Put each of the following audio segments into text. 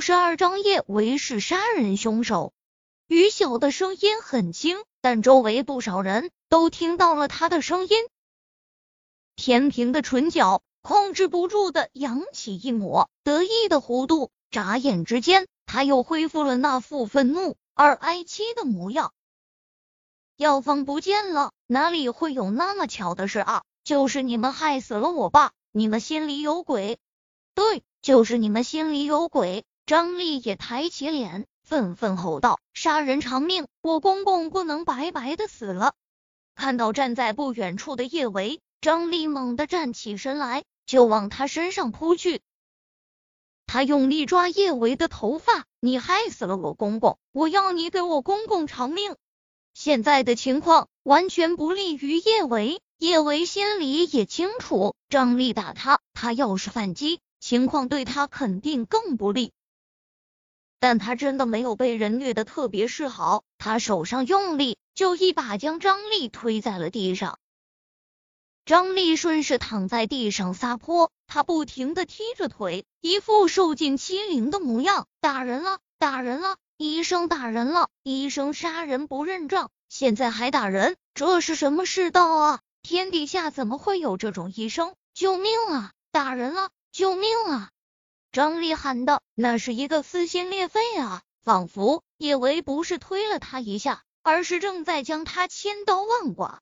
十二张叶维是杀人凶手。于晓的声音很轻，但周围不少人都听到了他的声音。田平的唇角控制不住的扬起一抹得意的弧度，眨眼之间，他又恢复了那副愤怒而哀戚的模样。药方不见了，哪里会有那么巧的事啊？就是你们害死了我爸，你们心里有鬼。对，就是你们心里有鬼。张丽也抬起脸。愤愤吼道：“杀人偿命！我公公不能白白的死了！”看到站在不远处的叶维，张丽猛地站起身来，就往他身上扑去。他用力抓叶维的头发：“你害死了我公公，我要你给我公公偿命！”现在的情况完全不利于叶维，叶维心里也清楚，张丽打他，他要是反击，情况对他肯定更不利。但他真的没有被人虐的特别是好，他手上用力，就一把将张丽推在了地上。张丽顺势躺在地上撒泼，他不停的踢着腿，一副受尽欺凌的模样。打人了，打人了，医生打人了，医生杀人不认账，现在还打人，这是什么世道啊？天底下怎么会有这种医生？救命啊！打人了，救命啊！张丽喊道那是一个撕心裂肺啊，仿佛叶维不是推了他一下，而是正在将他千刀万剐。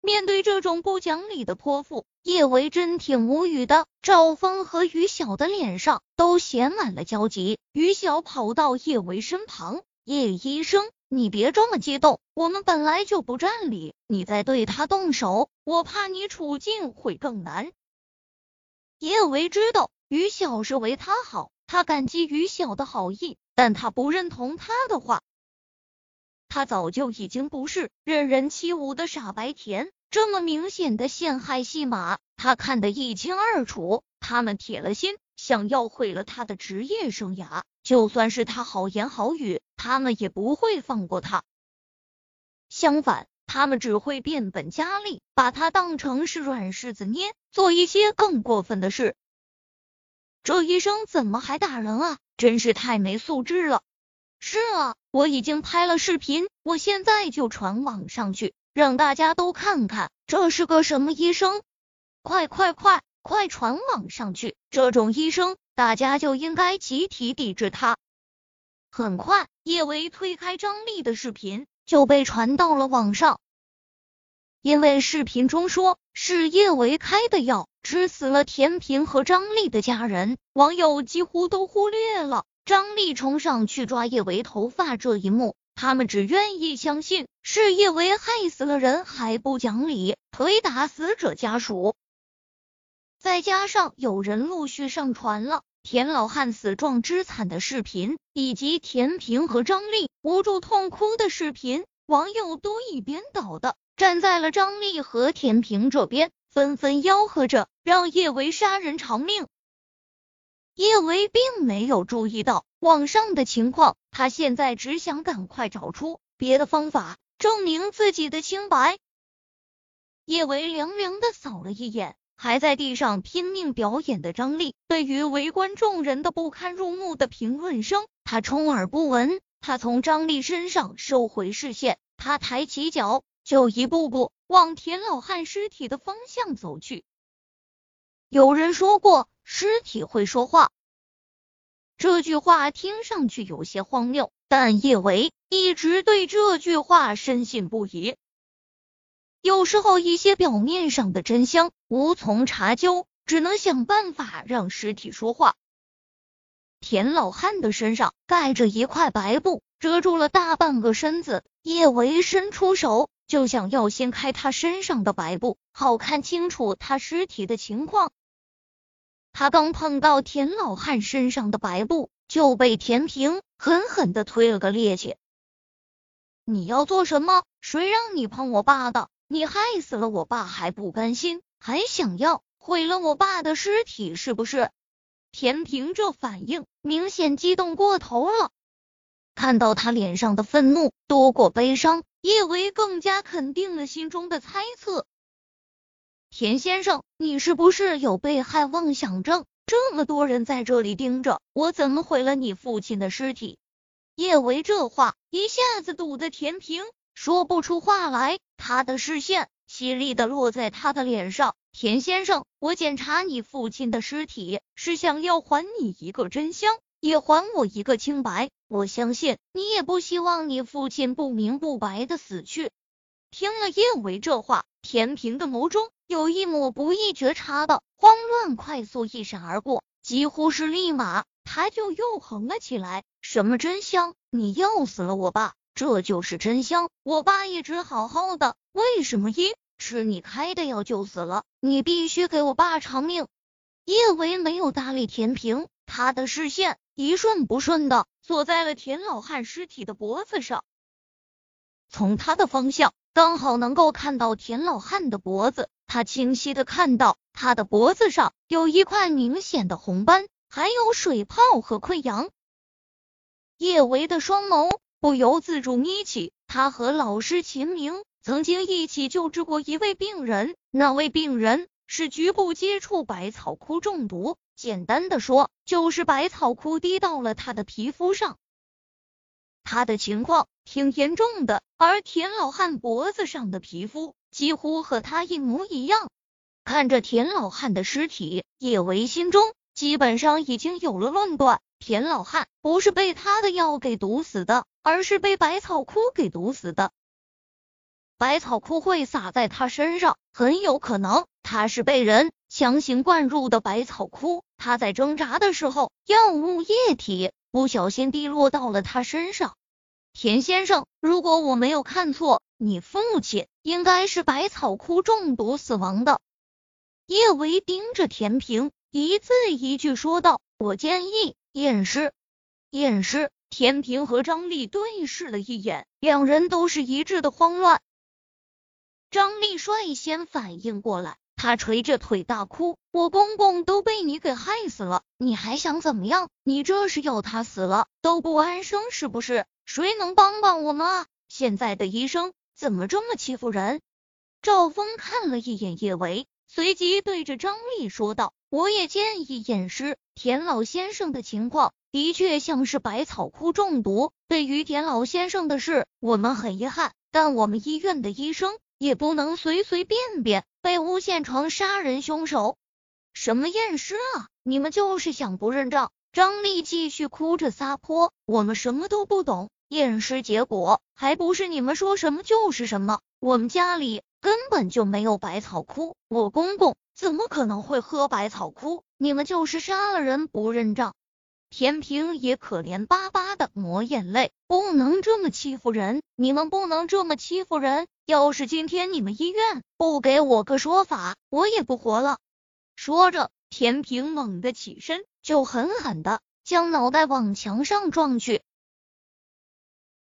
面对这种不讲理的泼妇，叶维真挺无语的。赵峰和于晓的脸上都写满了焦急。于晓跑到叶维身旁：“叶医生，你别这么激动，我们本来就不占理，你再对他动手，我怕你处境会更难。”叶维知道。于晓是为他好，他感激于晓的好意，但他不认同他的话。他早就已经不是任人欺侮的傻白甜，这么明显的陷害戏码，他看得一清二楚。他们铁了心，想要毁了他的职业生涯。就算是他好言好语，他们也不会放过他。相反，他们只会变本加厉，把他当成是软柿子捏，做一些更过分的事。这医生怎么还打人啊？真是太没素质了！是啊，我已经拍了视频，我现在就传网上去，让大家都看看这是个什么医生！快快快快传网上去！这种医生，大家就应该集体抵制他。很快，叶维推开张丽的视频就被传到了网上。因为视频中说是叶维开的药，吃死了田平和张丽的家人，网友几乎都忽略了张丽冲上去抓叶维头发这一幕，他们只愿意相信是叶维害死了人还不讲理，推打死者家属。再加上有人陆续上传了田老汉死状之惨的视频，以及田平和张丽无助痛哭的视频，网友都一边倒的。站在了张丽和田平这边，纷纷吆喝着让叶维杀人偿命。叶维并没有注意到网上的情况，他现在只想赶快找出别的方法证明自己的清白。叶维凉凉的扫了一眼还在地上拼命表演的张丽，对于围观众人的不堪入目的评论声，他充耳不闻。他从张丽身上收回视线，他抬起脚。就一步步往田老汉尸体的方向走去。有人说过尸体会说话，这句话听上去有些荒谬，但叶维一直对这句话深信不疑。有时候一些表面上的真相无从查究，只能想办法让尸体说话。田老汉的身上盖着一块白布，遮住了大半个身子。叶维伸出手。就想要掀开他身上的白布，好看清楚他尸体的情况。他刚碰到田老汉身上的白布，就被田平狠狠的推了个趔趄。你要做什么？谁让你碰我爸的？你害死了我爸还不甘心，还想要毁了我爸的尸体，是不是？田平这反应明显激动过头了。看到他脸上的愤怒多过悲伤。叶维更加肯定了心中的猜测。田先生，你是不是有被害妄想症？这么多人在这里盯着，我怎么毁了你父亲的尸体？叶维这话一下子堵得田平说不出话来，他的视线犀利的落在他的脸上。田先生，我检查你父亲的尸体，是想要还你一个真相，也还我一个清白。我相信你也不希望你父亲不明不白的死去。听了叶维这话，田平的眸中有一抹不易觉察的慌乱，快速一闪而过，几乎是立马，他就又横了起来。什么真香？你要死了我爸，这就是真香。我爸一直好好的，为什么因吃你开的药就死了？你必须给我爸偿命！叶维没有搭理田平，他的视线一顺不顺的。锁在了田老汉尸体的脖子上，从他的方向刚好能够看到田老汉的脖子。他清晰的看到他的脖子上有一块明显的红斑，还有水泡和溃疡。叶维的双眸不由自主眯起。他和老师秦明曾经一起救治过一位病人，那位病人是局部接触百草枯中毒。简单的说，就是百草枯滴到了他的皮肤上，他的情况挺严重的。而田老汉脖子上的皮肤几乎和他一模一样。看着田老汉的尸体，叶维心中基本上已经有了论断：田老汉不是被他的药给毒死的，而是被百草枯给毒死的。百草枯会洒在他身上，很有可能他是被人强行灌入的百草枯。他在挣扎的时候，药物液体不小心滴落到了他身上。田先生，如果我没有看错，你父亲应该是百草枯中毒死亡的。叶维盯着田平，一字一句说道：“我建议验尸。”验尸。田平和张丽对视了一眼，两人都是一致的慌乱。张丽率先反应过来。他捶着腿大哭：“我公公都被你给害死了，你还想怎么样？你这是要他死了都不安生是不是？谁能帮帮我们啊？现在的医生怎么这么欺负人？”赵峰看了一眼叶维，随即对着张丽说道：“我也建议验尸。田老先生的情况的确像是百草枯中毒。对于田老先生的事，我们很遗憾，但我们医院的医生也不能随随便便。”被诬陷成杀人凶手，什么验尸啊？你们就是想不认账？张丽继续哭着撒泼，我们什么都不懂，验尸结果还不是你们说什么就是什么？我们家里根本就没有百草枯，我公公怎么可能会喝百草枯？你们就是杀了人不认账。田平也可怜巴巴的抹眼泪，不能这么欺负人，你们不能这么欺负人。要是今天你们医院不给我个说法，我也不活了。说着，田平猛地起身，就狠狠地将脑袋往墙上撞去。